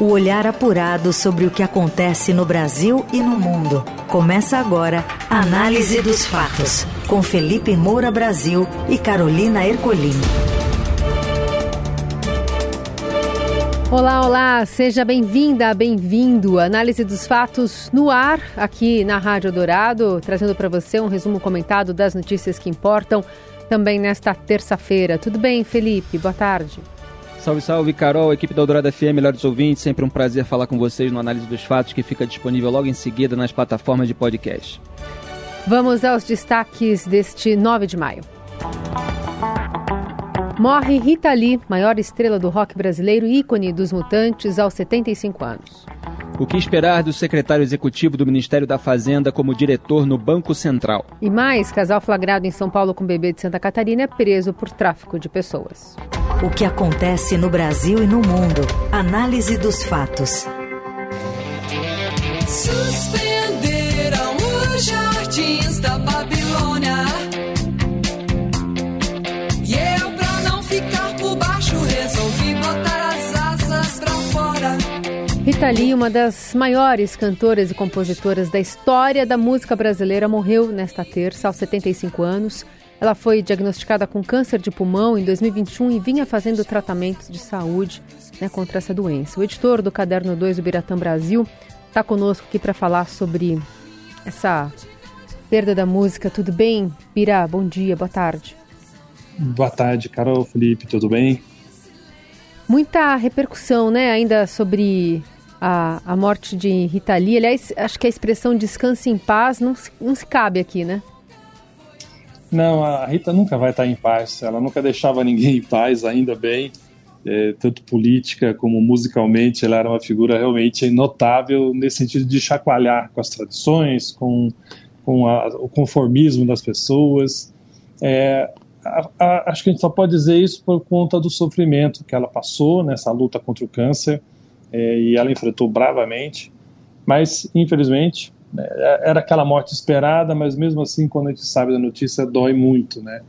O olhar apurado sobre o que acontece no Brasil e no mundo. Começa agora a Análise dos Fatos, com Felipe Moura Brasil e Carolina Ercolim. Olá, olá, seja bem-vinda, bem-vindo. Análise dos fatos no ar, aqui na Rádio Dourado, trazendo para você um resumo comentado das notícias que importam também nesta terça-feira. Tudo bem, Felipe? Boa tarde. Salve, salve, Carol, equipe da Eldorado FM, melhores ouvintes. Sempre um prazer falar com vocês no Análise dos Fatos, que fica disponível logo em seguida nas plataformas de podcast. Vamos aos destaques deste 9 de maio. Morre Rita Lee, maior estrela do rock brasileiro ícone dos mutantes, aos 75 anos. O que esperar do secretário executivo do Ministério da Fazenda como diretor no Banco Central? E mais, casal flagrado em São Paulo com bebê de Santa Catarina é preso por tráfico de pessoas. O que acontece no Brasil e no mundo. Análise dos fatos. Rita Lee, uma das maiores cantoras e compositoras da história da música brasileira, morreu nesta terça, aos 75 anos. Ela foi diagnosticada com câncer de pulmão em 2021 e vinha fazendo tratamentos de saúde né, contra essa doença. O editor do Caderno 2 do Biratã Brasil está conosco aqui para falar sobre essa perda da música. Tudo bem? Bira, bom dia, boa tarde. Boa tarde, Carol, Felipe, tudo bem? Muita repercussão, né, ainda sobre a, a morte de Rita Lee. Aliás, acho que a expressão descanse em paz não se, não se cabe aqui, né? Não, a Rita nunca vai estar em paz. Ela nunca deixava ninguém em paz, ainda bem. É, tanto política como musicalmente, ela era uma figura realmente notável nesse sentido de chacoalhar com as tradições, com, com a, o conformismo das pessoas. É, a, a, acho que a gente só pode dizer isso por conta do sofrimento que ela passou nessa luta contra o câncer é, e ela enfrentou bravamente. Mas, infelizmente, é, era aquela morte esperada, mas mesmo assim, quando a gente sabe da notícia, dói muito, né?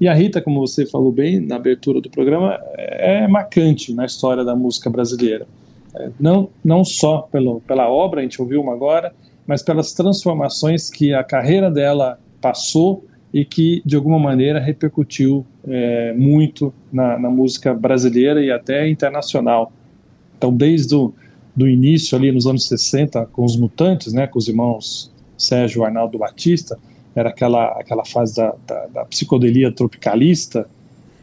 E a Rita, como você falou bem na abertura do programa, é marcante na história da música brasileira. É, não, não só pelo, pela obra, a gente ouviu uma agora, mas pelas transformações que a carreira dela passou e que, de alguma maneira, repercutiu é, muito na, na música brasileira e até internacional. Então, desde o do início ali nos anos 60 com os Mutantes, né, com os irmãos Sérgio Arnaldo Batista, era aquela, aquela fase da, da, da psicodelia tropicalista,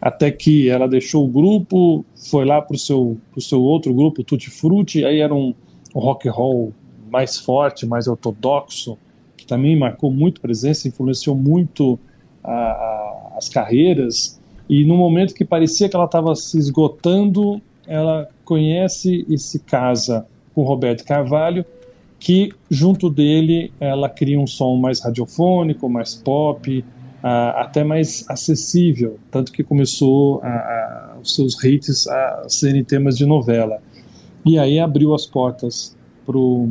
até que ela deixou o grupo, foi lá para o seu, pro seu outro grupo, Tutti Frutti, aí era um, um rock and roll mais forte, mais ortodoxo, que também marcou muito presença, influenciou muito a, a, as carreiras, e no momento que parecia que ela estava se esgotando, ela conhece e se casa com Roberto Carvalho, que junto dele ela cria um som mais radiofônico, mais pop, até mais acessível, tanto que começou a, a, os seus hits a serem temas de novela. E aí abriu as portas para o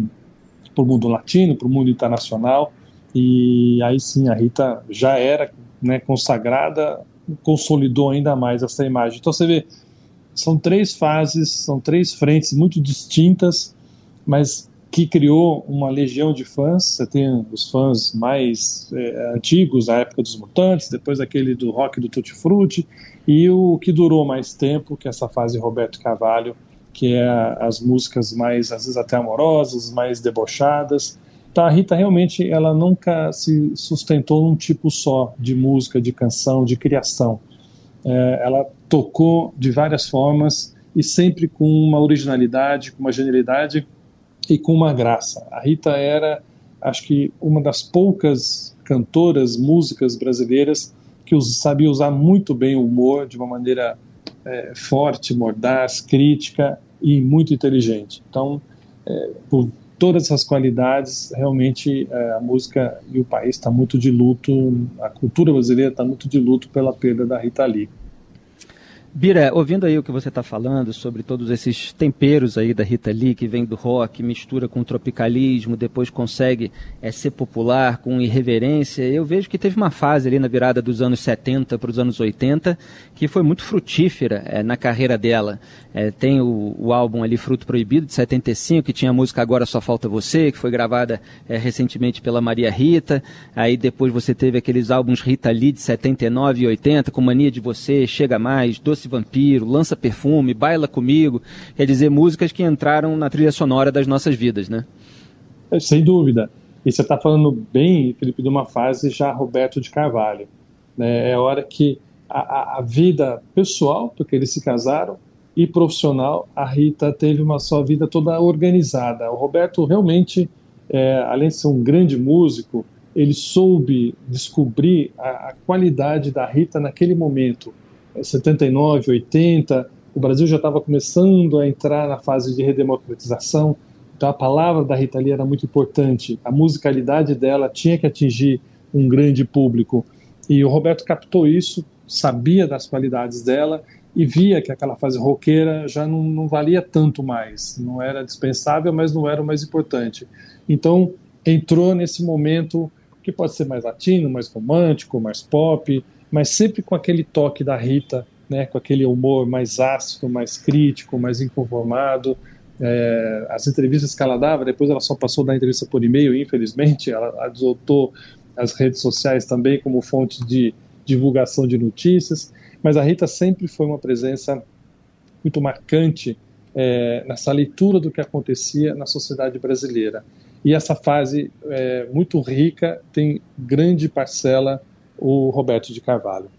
mundo latino, para o mundo internacional, e aí sim a Rita já era né, consagrada, consolidou ainda mais essa imagem. Então você vê, são três fases, são três frentes muito distintas, mas que criou uma legião de fãs. Você tem os fãs mais é, antigos, da época dos Mutantes, depois aquele do rock do Tutti Frutti, e o que durou mais tempo, que é essa fase Roberto Carvalho, que é as músicas mais, às vezes até amorosas, mais debochadas. Então, a Rita realmente ela nunca se sustentou num tipo só de música, de canção, de criação. É, ela tocou de várias formas e sempre com uma originalidade, com uma genialidade e com uma graça. A Rita era, acho que, uma das poucas cantoras, músicas brasileiras que sabia usar muito bem o humor de uma maneira é, forte, mordaz, crítica e muito inteligente. Então, é, por todas essas qualidades, realmente é, a música e o país está muito de luto, a cultura brasileira está muito de luto pela perda da Rita Lee. Bira, ouvindo aí o que você está falando sobre todos esses temperos aí da Rita Lee, que vem do rock, mistura com tropicalismo, depois consegue é, ser popular com irreverência, eu vejo que teve uma fase ali na virada dos anos 70 para os anos 80 que foi muito frutífera é, na carreira dela. É, tem o, o, álbum ali Fruto Proibido, de 75, que tinha a música Agora Só Falta Você, que foi gravada recentemente pela Maria Rita. Aí depois você teve aqueles álbuns Rita Lee de 79 e 80, com Mania de Você, Chega Mais, Doce Vampiro, Lança Perfume, Baila Comigo, quer dizer, músicas que entraram na trilha sonora das nossas vidas, né? É, sem dúvida. E você está falando bem, Felipe, de uma fase já Roberto de Carvalho. Né? É hora que a, a, vida pessoal, porque eles se casaram, e profissional, a Rita teve uma sua vida toda organizada. O Roberto realmente, é, além de ser um grande músico, ele soube descobrir a, a qualidade da Rita naquele momento 79, 80, o Brasil já estava começando a entrar na fase de redemocratização, então a palavra da Rita Lee era muito importante, a musicalidade dela tinha que atingir um grande público. E o Roberto captou isso, sabia das qualidades dela e via que aquela fase roqueira já não, não valia tanto mais, não era dispensável, mas não era o mais importante. Então entrou nesse momento que pode ser mais latino, mais romântico, mais pop, mas sempre com aquele toque da Rita, né, com aquele humor mais ácido, mais crítico, mais inconformado. É, as entrevistas que ela dava, depois ela só passou da entrevista por e-mail, infelizmente, ela adotou as redes sociais também como fonte de divulgação de notícias, mas a Rita sempre foi uma presença muito marcante é, nessa leitura do que acontecia na sociedade brasileira. E essa fase é, muito rica tem grande parcela o Roberto de Carvalho.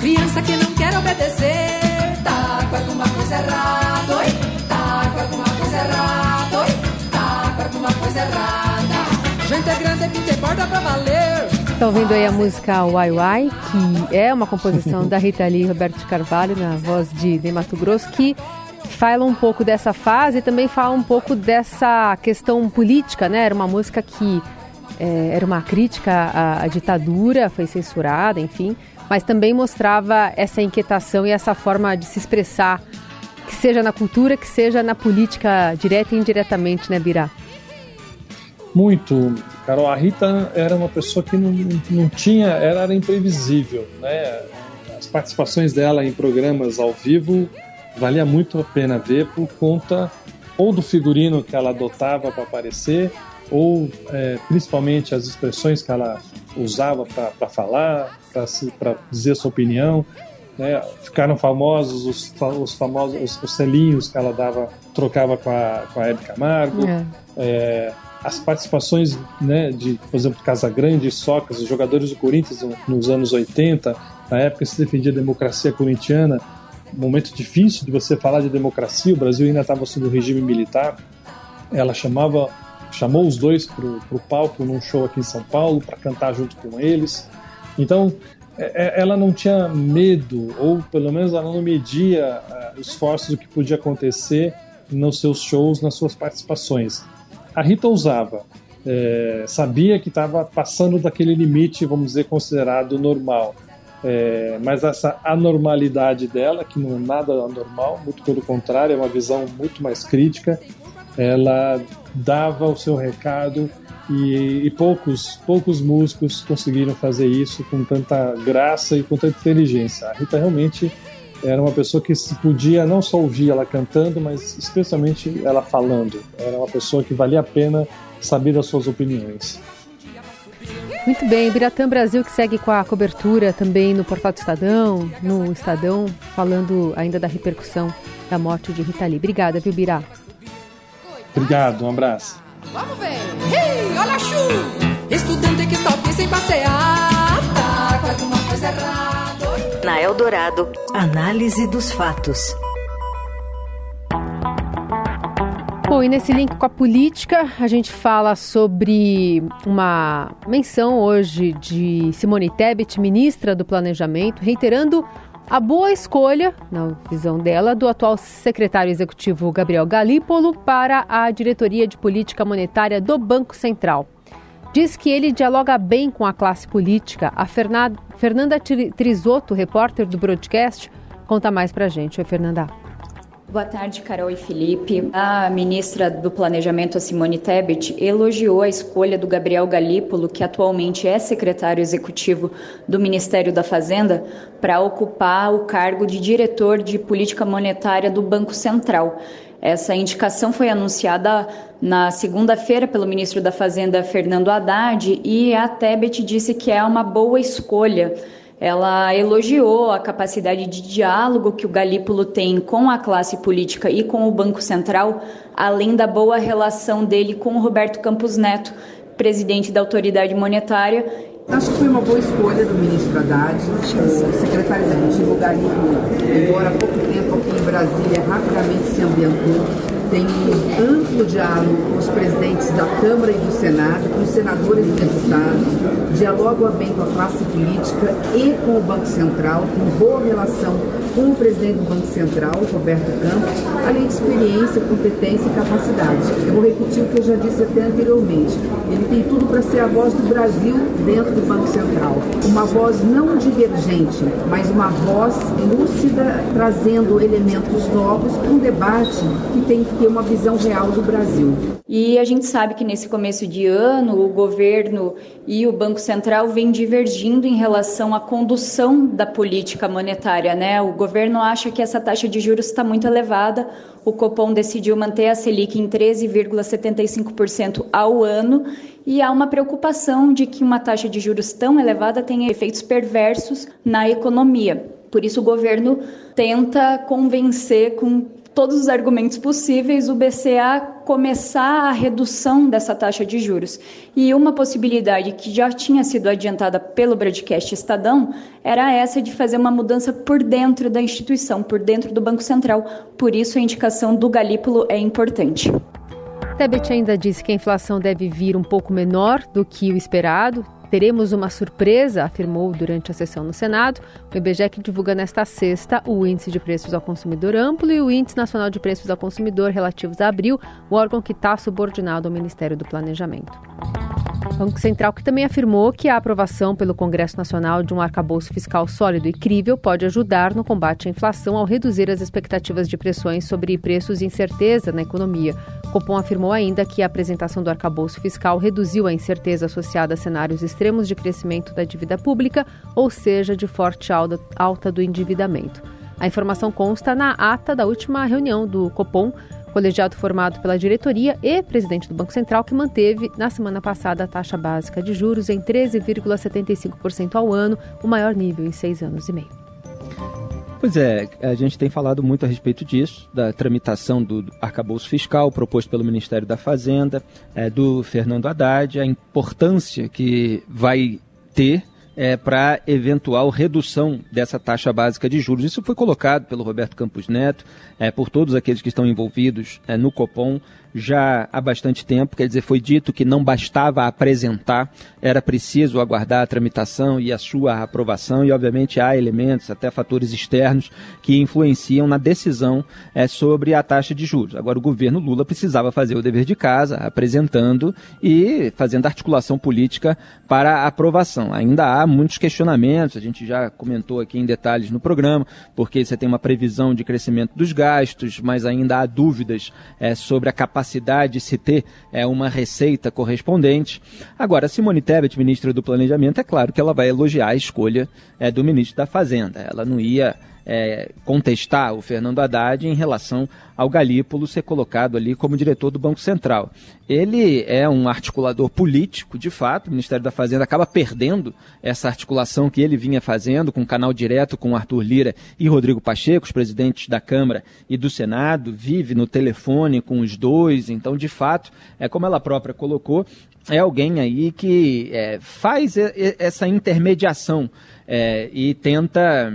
Criança que não quer obedecer, tá com alguma coisa errada, oi? Tá com alguma coisa errada, oi? Tá com alguma coisa errada. Gente é grande que tem borda pra valer. Estão ouvindo aí a música Wai Wai, que é uma composição da Rita Lee e Roberto de Carvalho, na voz de Ney Mato Grosso, que fala um pouco dessa fase e também fala um pouco dessa questão política, né? Era uma música que é, era uma crítica à, à, ditadura, foi censurada, enfim, mas também mostrava essa inquietação e essa forma de se expressar, que seja na cultura, que seja na política, direta e indiretamente, né, Birá? Muito, Carol. A Rita era uma pessoa que não, não tinha, era, era imprevisível, né? As participações dela em programas ao vivo valia muito a pena ver por conta ou do figurino que ela adotava para aparecer, ou é, principalmente as expressões que ela usava para falar, para dizer sua opinião. Né? Ficaram famosos os, os famosos os, os, selinhos que ela dava, trocava com a, com a Hebe Camargo. É. É, as participações né, de, por exemplo, Casagrande e Socas, os jogadores do Corinthians nos anos 80, na época se defendia a democracia corintiana, momento difícil de você falar de democracia, o Brasil ainda estava sob o regime militar. Ela chamava, chamou os dois para o palco num show aqui em São Paulo para cantar junto com eles. Então, é, é, ela não tinha medo, ou pelo menos ela não media uh, esforços do que podia acontecer nos seus shows, nas suas participações. A Rita usava, é, sabia que estava passando daquele limite, vamos dizer, considerado normal. É, mas essa anormalidade dela, que não é nada anormal, muito pelo contrário, é uma visão muito mais crítica, ela dava o seu recado e, e, poucos, poucos músicos conseguiram fazer isso com tanta graça e com tanta inteligência. A Rita realmente era uma pessoa que se podia não só ouvir ela cantando, mas especialmente ela falando. Era uma pessoa que valia a pena saber das suas opiniões. Muito bem, Biratã Brasil que segue com a cobertura também no Portal do Estadão, no Estadão, falando ainda da repercussão da morte de Rita Lee. Obrigada, viu, Birá? Obrigado, um abraço. Vamos ver. Hey, olha a chuva! Estudante que só pensa em passear, tá com alguma coisa errada. Na Eldorado, análise dos fatos. Bom, e nesse link com a política, a gente fala sobre uma menção hoje de Simone Tebet, ministra do Planejamento, reiterando a boa escolha, na visão dela, do atual secretário executivo Gabriel Galípolo para a diretoria de política monetária do Banco Central. diz que ele dialoga bem com a classe política. A Fernanda Trisotto, repórter do broadcast, conta mais pra gente. Oi, Fernanda. Boa tarde, Carol e Felipe. A ministra do Planejamento, Simone Tebet, elogiou a escolha do Gabriel Galípolo, que atualmente é secretário executivo do Ministério da Fazenda, para ocupar o cargo de diretor de política monetária do Banco Central. Essa indicação foi anunciada na segunda-feira pelo ministro da Fazenda, Fernando Haddad, e a Tebet disse que é uma boa escolha ela elogiou a capacidade de diálogo que o Galípolo tem com a classe política e com o Banco Central, além da boa relação dele com Roberto Campos Neto, presidente da autoridade monetária. Acho que foi uma boa escolha do ministro Haddad, o secretário executivo Galípolo, embora há pouco tempo aqui em Brasília, rapidamente se ambientou tem amplo diálogo com os presidentes da Câmara e do Senado, com os senadores e deputados, dialoga bem com a classe política e com o Banco Central, tem boa relação com o presidente do Banco Central, Roberto Campos, além de experiência, competência e capacidade. Eu vou repetir o que eu já disse até anteriormente. Ele tem tudo para ser a voz do Brasil dentro do Banco Central. Uma voz não divergente, mas uma voz lúcida, trazendo elementos novos para um debate que tem que ter uma visão real do Brasil. E a gente sabe que nesse começo de ano o governo e o Banco Central vêm divergindo em relação à condução da política monetária, né? O governo acha que essa taxa de juros está muito elevada. O Copom decidiu manter a Selic em 13,75% ao ano e há uma preocupação de que uma taxa de juros tão elevada tenha efeitos perversos na economia. Por isso, o governo tenta convencer com todos os argumentos possíveis o BCE a começar a redução dessa taxa de juros. E uma possibilidade que já tinha sido adiantada pelo broadcast Estadão era essa de fazer uma mudança por dentro da instituição, por dentro do Banco Central. Por isso a indicação do Galípolo é importante. Tebet ainda disse que a inflação deve vir um pouco menor do que o esperado, Teremos uma surpresa, afirmou durante a sessão no Senado. O IBGE que divulga nesta sexta o Índice de Preços ao Consumidor Amplo e o Índice Nacional de Preços ao Consumidor relativos a abril, o órgão que está subordinado ao Ministério do Planejamento. O Banco Central que também afirmou que a aprovação pelo Congresso Nacional de um arcabouço fiscal sólido e crível pode ajudar no combate à inflação ao reduzir as expectativas de pressões sobre preços e incerteza na economia. Copom afirmou ainda que a apresentação do arcabouço fiscal reduziu a incerteza associada a cenários extremos de crescimento da dívida pública, ou seja, de forte alta do endividamento. A informação consta na ata da última reunião do Copom colegiado formado pela diretoria e presidente do Banco Central, que manteve na semana passada a taxa básica de juros em 13,75% ao ano, o maior nível em seis anos e meio. Pois é, a gente tem falado muito a respeito disso, da tramitação do arcabouço fiscal proposto pelo Ministério da Fazenda, é, do Fernando Haddad, a importância que vai ter é, para eventual redução dessa taxa básica de juros. Isso foi colocado pelo Roberto Campos Neto, é, por todos aqueles que estão envolvidos é, no Copom já há bastante tempo, quer dizer, foi dito que não bastava apresentar, era preciso aguardar a tramitação e a sua aprovação, e obviamente há elementos, até fatores externos, que influenciam na decisão é, sobre a taxa de juros. Agora, o governo Lula precisava fazer o dever de casa, apresentando e fazendo articulação política para a aprovação. Ainda há muitos questionamentos, a gente já comentou aqui em detalhes no programa, porque você tem uma previsão de crescimento dos gastos, mas ainda há dúvidas é, sobre a capacidade capacidade de se ter é, uma receita correspondente. Agora, Simone Tebet, ministra do Planejamento, é claro que ela vai elogiar a escolha é, do ministro da Fazenda. Ela não ia é, contestar o Fernando Haddad em relação ao Galípolo ser colocado ali como diretor do Banco Central. Ele é um articulador político, de fato, o Ministério da Fazenda acaba perdendo essa articulação que ele vinha fazendo com o canal direto com Arthur Lira e Rodrigo Pacheco, os presidentes da Câmara e do Senado, vive no telefone com os dois, então, de fato, é como ela própria colocou, é alguém aí que é, faz essa intermediação é, e tenta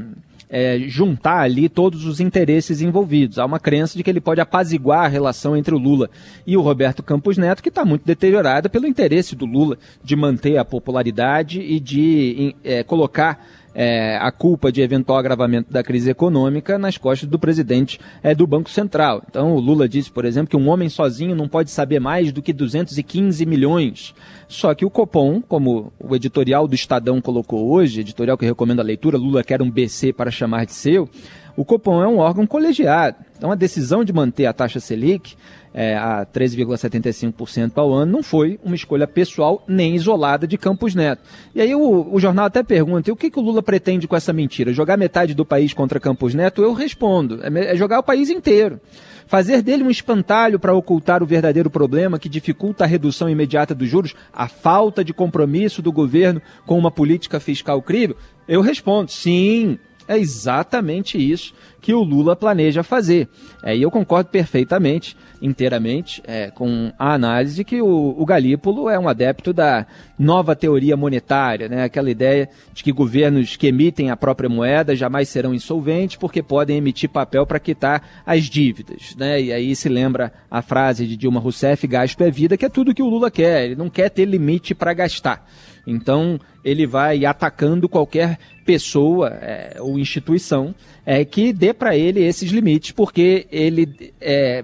é, juntar ali todos os interesses envolvidos. Há uma crença de que ele pode apaziguar a relação entre o Lula e o Roberto Campos Neto, que está muito deteriorada pelo interesse do Lula de manter a popularidade e de é, colocar é, a culpa de eventual agravamento da crise econômica nas costas do presidente é, do Banco Central. Então, o Lula disse, por exemplo, que um homem sozinho não pode saber mais do que 215 milhões. Só que o Copom, como o editorial do Estadão colocou hoje, editorial que recomendo a leitura, Lula quer um BC para chamar de seu, o Copom é um órgão colegiado. Então, a decisão de manter a taxa Selic é, a 13,75% ao ano não foi uma escolha pessoal nem isolada de Campos Neto. E aí o, o jornal até pergunta: o que, que o Lula pretende com essa mentira? Jogar metade do país contra Campos Neto? Eu respondo: é, é jogar o país inteiro. Fazer dele um espantalho para ocultar o verdadeiro problema que dificulta a redução imediata dos juros, a falta de compromisso do governo com uma política fiscal crível? Eu respondo: sim, é exatamente isso que o Lula planeja fazer. É, e eu concordo perfeitamente, inteiramente, é, com a análise que o, o Galípolo é um adepto da nova teoria monetária, né? aquela ideia de que governos que emitem a própria moeda jamais serão insolventes porque podem emitir papel para quitar as dívidas. Né? E aí se lembra a frase de Dilma Rousseff, gasto é vida, que é tudo que o Lula quer, ele não quer ter limite para gastar. Então, ele vai atacando qualquer pessoa é, ou instituição é, que dê para ele esses limites, porque ele é,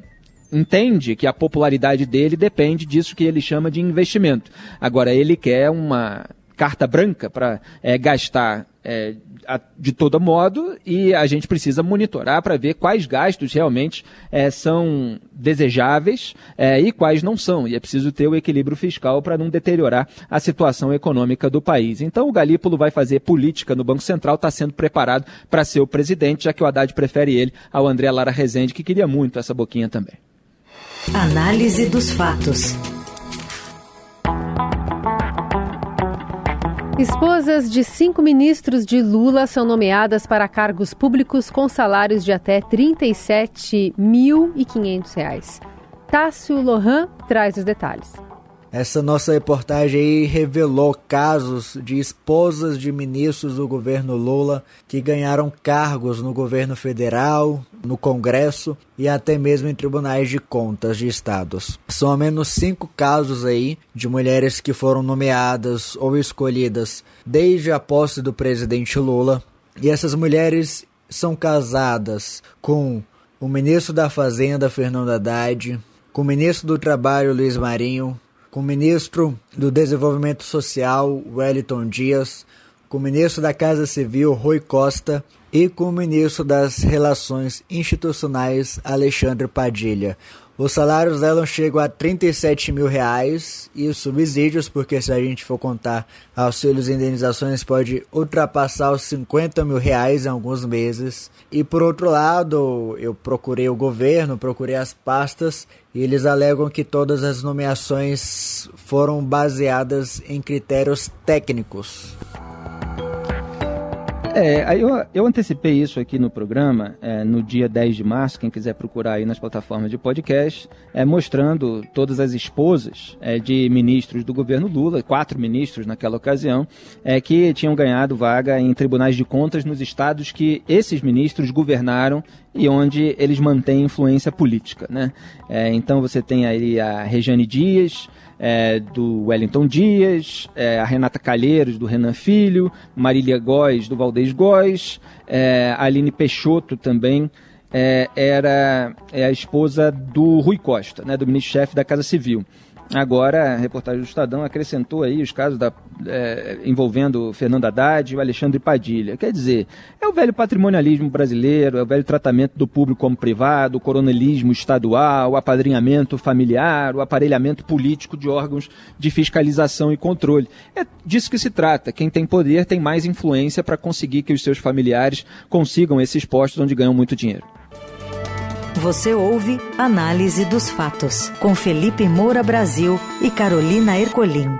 entende que a popularidade dele depende disso que ele chama de investimento. Agora, ele quer uma carta branca para é, gastar é, de todo modo e a gente precisa monitorar para ver quais gastos realmente é, são desejáveis é, e quais não são. E é preciso ter o equilíbrio fiscal para não deteriorar a situação econômica do país. Então o Galípolo vai fazer política no Banco Central, está sendo preparado para ser o presidente, já que o Haddad prefere ele ao André Lara Rezende, que queria muito essa boquinha também. Análise dos fatos. Esposas de cinco ministros de Lula são nomeadas para cargos públicos com salários de até R$ 37.500. Tássio Lohan traz os detalhes. Essa nossa reportagem aí revelou casos de esposas de ministros do governo Lula que ganharam cargos no governo federal, no Congresso e até mesmo em tribunais de contas de estados. São ao menos cinco casos aí de mulheres que foram nomeadas ou escolhidas desde a posse do presidente Lula. E essas mulheres são casadas com o ministro da Fazenda, Fernando Haddad, com o ministro do Trabalho, Luiz Marinho, com o ministro do Desenvolvimento Social, Wellington Dias, com o ministro da Casa Civil, Rui Costa, e com o ministro das Relações Institucionais, Alexandre Padilha. Os salários dela chegam a 37 mil reais e os subsídios, porque se a gente for contar auxílios e indenizações, pode ultrapassar os 50 mil reais em alguns meses. E por outro lado, eu procurei o governo, procurei as pastas e eles alegam que todas as nomeações foram baseadas em critérios técnicos. É, eu, eu antecipei isso aqui no programa é, no dia 10 de março, quem quiser procurar aí nas plataformas de podcast, é, mostrando todas as esposas é, de ministros do governo Lula, quatro ministros naquela ocasião, é, que tinham ganhado vaga em tribunais de contas nos estados que esses ministros governaram e onde eles mantêm influência política. Né? É, então você tem aí a Rejane Dias, é, do Wellington Dias, é, a Renata Calheiros, do Renan Filho, Marília Góes, do Valdez Góes, é, a Aline Peixoto também, é, era é a esposa do Rui Costa, né, do ministro-chefe da Casa Civil. Agora, a reportagem do Estadão acrescentou aí os casos da, é, envolvendo Fernando Haddad e o Alexandre Padilha. Quer dizer, é o velho patrimonialismo brasileiro, é o velho tratamento do público como privado, o coronelismo estadual, o apadrinhamento familiar, o aparelhamento político de órgãos de fiscalização e controle. É disso que se trata. Quem tem poder tem mais influência para conseguir que os seus familiares consigam esses postos onde ganham muito dinheiro. Você ouve Análise dos Fatos, com Felipe Moura Brasil e Carolina Ercolim.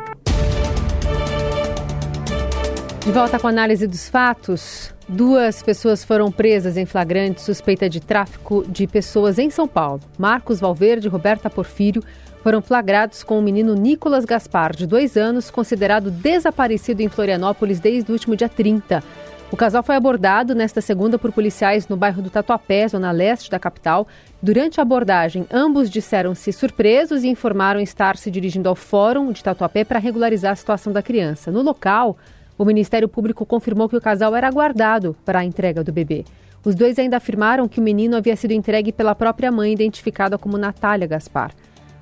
De volta com a análise dos fatos, duas pessoas foram presas em flagrante suspeita de tráfico de pessoas em São Paulo. Marcos Valverde e Roberta Porfírio foram flagrados com o menino Nicolas Gaspar, de dois anos, considerado desaparecido em Florianópolis desde o último dia 30. O casal foi abordado nesta segunda por policiais no bairro do Tatuapé, zona leste da capital. Durante a abordagem, ambos disseram-se surpresos e informaram estar se dirigindo ao fórum de Tatuapé para regularizar a situação da criança. No local, O Ministério Público confirmou que o casal era aguardado para a entrega do bebê. Os dois ainda afirmaram que o menino havia sido entregue pela própria mãe, identificada como Natália Gaspar.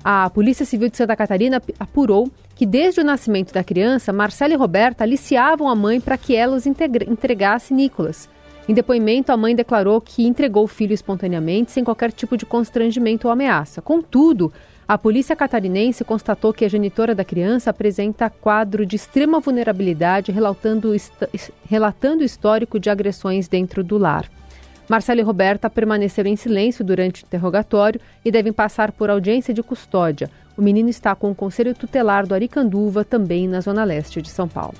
A Polícia Civil de Santa Catarina apurou que desde o nascimento da criança, Marcela e Roberta aliciavam a mãe para que ela os entregasse Nicolas. Em depoimento, a mãe declarou que entregou o filho espontaneamente, sem qualquer tipo de constrangimento ou ameaça. Contudo, a polícia catarinense constatou que a genitora da criança apresenta quadro de extrema vulnerabilidade, relatando, relatando histórico de agressões dentro do lar. Marcelo e Roberta permaneceram em silêncio durante o interrogatório e devem passar por audiência de custódia. O menino está com o Conselho Tutelar do Aricanduva, também na Zona Leste de São Paulo.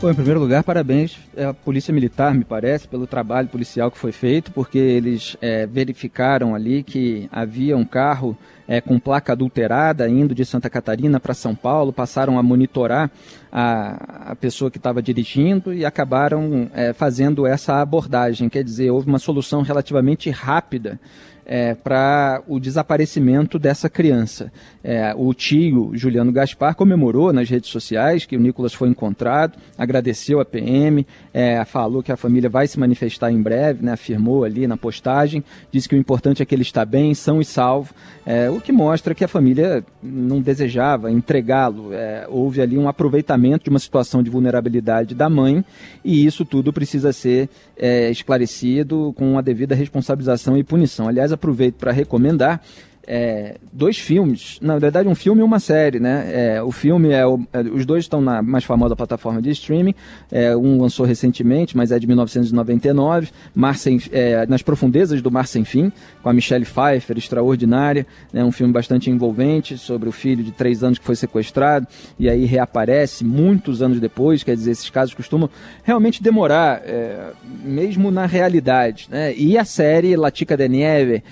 Bom, em primeiro lugar, parabéns à Polícia Militar, me parece, pelo trabalho policial que foi feito, porque eles é, verificaram ali que havia um carro é, com placa adulterada indo de Santa Catarina para São Paulo, passaram a monitorar a, a pessoa que estava dirigindo e acabaram é, fazendo essa abordagem. Quer dizer, houve uma solução relativamente rápida é, para o desaparecimento dessa criança. É, o tio Juliano Gaspar comemorou nas redes sociais que o Nicolas foi encontrado, agradeceu a PM, é, falou que a família vai se manifestar em breve, né, afirmou ali na postagem, disse que o importante é que ele está bem, são e salvo, é, o que mostra que a família não desejava entregá-lo. É, houve ali um aproveitamento de uma situação de vulnerabilidade da mãe e isso tudo precisa ser é, esclarecido com a devida responsabilização e punição. Aliás, aproveito para recomendar é, dois filmes, na verdade um filme e uma série, né? É, o filme é, o, é, os dois estão na mais famosa plataforma de streaming. É, um lançou recentemente, mas é de 1999, Mar Sem, é, nas profundezas do Mar sem Fim, com a Michelle Pfeiffer, extraordinária, né? Um filme bastante envolvente sobre o filho de três anos que foi sequestrado e aí reaparece muitos anos depois. Quer dizer, esses casos costumam realmente demorar, é, mesmo na realidade, né? E a série Latica de Nieve,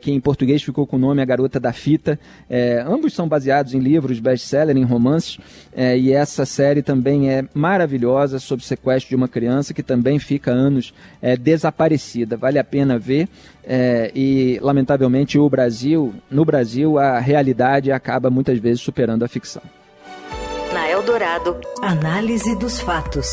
que em português ficou com o nome nome A Garota da Fita. É, ambos são baseados em livros best-seller, em romances, é, e essa série também é maravilhosa sobre o sequestro de uma criança que também fica anos é, desaparecida. Vale a pena ver. É, e lamentavelmente o Brasil, no Brasil, a realidade acaba muitas vezes superando a ficção. Na Eldorado, análise dos fatos.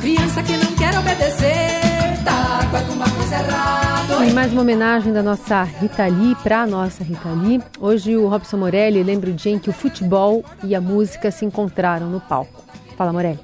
Criança que não quer obedecer, tá com alguma coisa errada. Em mais uma homenagem da nossa Rita Lee para a nossa Rita Lee, hoje o Robson Morelli lembra o dia em que o futebol e a música se encontraram no palco. Fala, Morelli.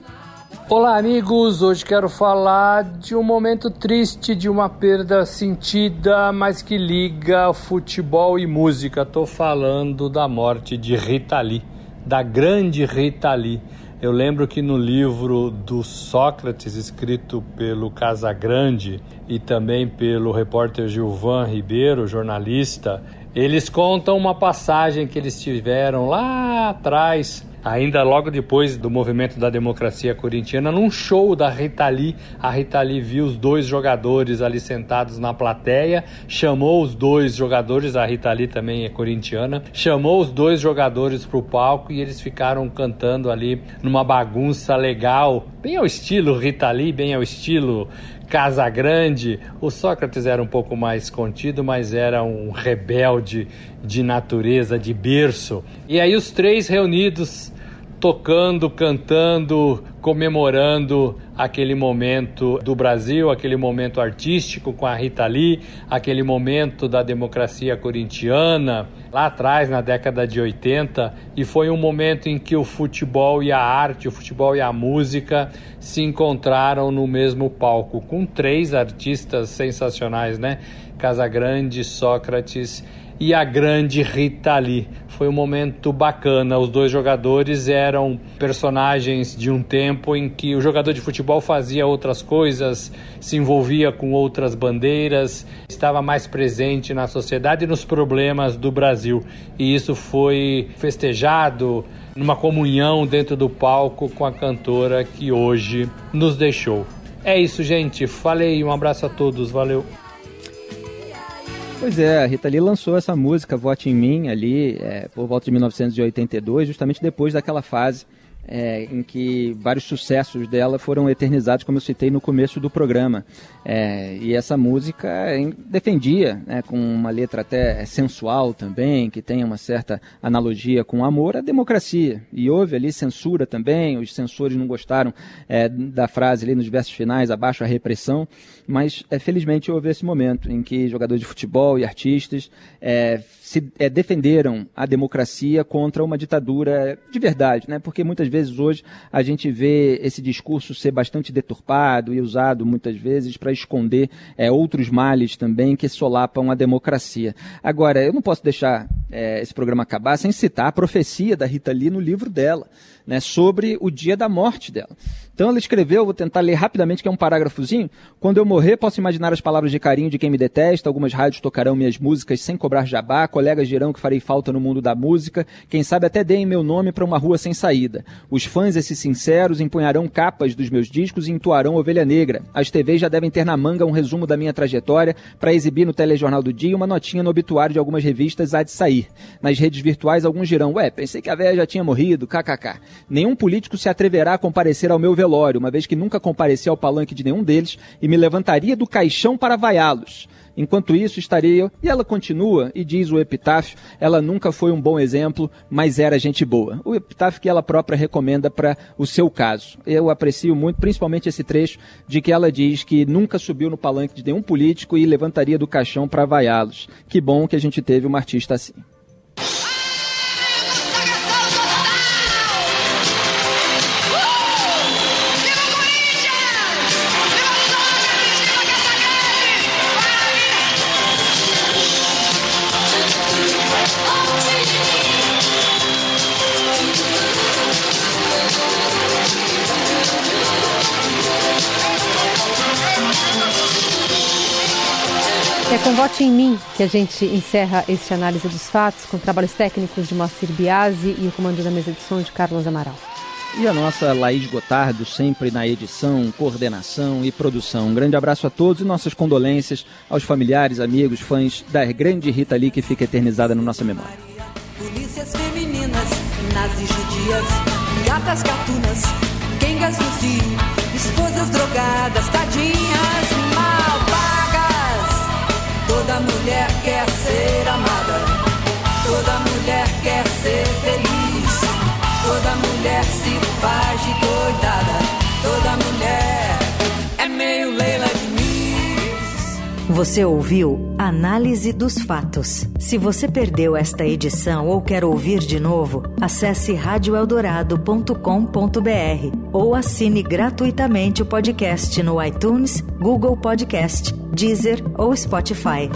Olá, amigos. Hoje quero falar de um momento triste, de uma perda sentida, mas que liga futebol e música. Estou falando da morte de Rita Lee, da grande Rita Lee. Eu lembro que no livro do Sócrates, escrito pelo Casagrande e também pelo repórter Gilvan Ribeiro, jornalista, eles contam uma passagem que eles tiveram lá atrás ainda logo depois do movimento da democracia corintiana, num show da Rita Lee. A Rita Lee viu os dois jogadores ali sentados na plateia, chamou os dois jogadores, a Rita Lee também é corintiana, chamou os dois jogadores para o palco e eles ficaram cantando ali numa bagunça legal, bem ao estilo Rita Lee, bem ao estilo Casa Grande. O Sócrates era um pouco mais contido, mas era um rebelde de natureza, de berço. E aí os três reunidos tocando, cantando, comemorando aquele momento do Brasil, aquele momento artístico com a Rita Lee, aquele momento da democracia corintiana, lá atrás, na década de 80, e foi um momento em que o futebol e a arte, o futebol e a música se encontraram no mesmo palco, com três artistas sensacionais, né? Casagrande, Sócrates e a grande Rita Lee. Foi um momento bacana. Os dois jogadores eram personagens de um tempo em que o jogador de futebol fazia outras coisas, se envolvia com outras bandeiras, estava mais presente na sociedade e nos problemas do Brasil. E isso foi festejado numa comunhão dentro do palco com a cantora que hoje nos deixou. É isso, gente. Falei, um abraço a todos. Valeu. Pois é, a Rita Lee lançou essa música Vote em Mim ali é, por volta de 1982, justamente depois daquela fase é, em que vários sucessos dela foram eternizados, como eu citei no começo do programa. É, e essa música defendia, né, com uma letra até sensual também, que tem uma certa analogia com o amor, a democracia. E houve ali censura também, os censores não gostaram é, da frase ali nos versos finais, abaixo a repressão, mas é, felizmente houve esse momento em que jogadores de futebol e artistas é, se é, defenderam a democracia contra uma ditadura de verdade, né? Porque muitas vezes hoje a gente vê esse discurso ser bastante deturpado e usado muitas vezes para esconder é, outros males também que solapam a democracia. Agora, eu não posso deixar é, esse programa acabar sem citar a profecia da Rita Lee no livro dela né, sobre o dia da morte dela. Então ela escreveu, vou tentar ler rapidamente, que é um parágrafozinho. Quando eu morrer, posso imaginar as palavras de carinho de quem me detesta, algumas rádios tocarão minhas músicas sem cobrar jabá, colegas dirão que farei falta no mundo da música, quem sabe até deem meu nome para uma rua sem saída. Os fãs, esses sinceros, empunharão capas dos meus discos e entoarão Ovelha Negra. As TVs já devem ter na manga um resumo da minha trajetória para exibir no telejornal do dia uma notinha no obituário de algumas revistas há de sair. Nas redes virtuais, alguns dirão, ué, pensei que a velha já tinha morrido, kkk. Nenhum político se atreverá a comparecer ao meu velório, uma vez que nunca compareci ao palanque de nenhum deles e me levantaria do caixão para vaiá-los. Enquanto isso, estaria. E ela continua e diz o epitáfio: ela nunca foi um bom exemplo, mas era gente boa. O epitáfio que ela própria recomenda para o seu caso. Eu aprecio muito, principalmente esse trecho de que ela diz que nunca subiu no palanque de nenhum político e levantaria do caixão para vaiá-los. Que bom que a gente teve uma artista assim. Com Vote em Mim que a gente encerra este análise dos fatos com trabalhos técnicos de Moacir Biasi e o comando da mesa de som de Carlos Amaral. E a nossa Laís Gotardo, sempre na edição, coordenação e produção. Um grande abraço a todos e nossas condolências aos familiares, amigos, fãs da grande Rita Lee que fica eternizada na nossa memória. Polícias femininas, nazis judias, gatas gatunas, quengas no cio, esposas drogadas, tadinhas mulher quer ser amada, toda mulher quer ser feliz, toda mulher se faz de coitada, toda mulher é meio Leila de Miss. Você ouviu Análise dos Fatos. Se você perdeu esta edição ou quer ouvir de novo, acesse radioeldorado.com.br ou assine gratuitamente o podcast no iTunes, Google Podcast, Deezer ou Spotify.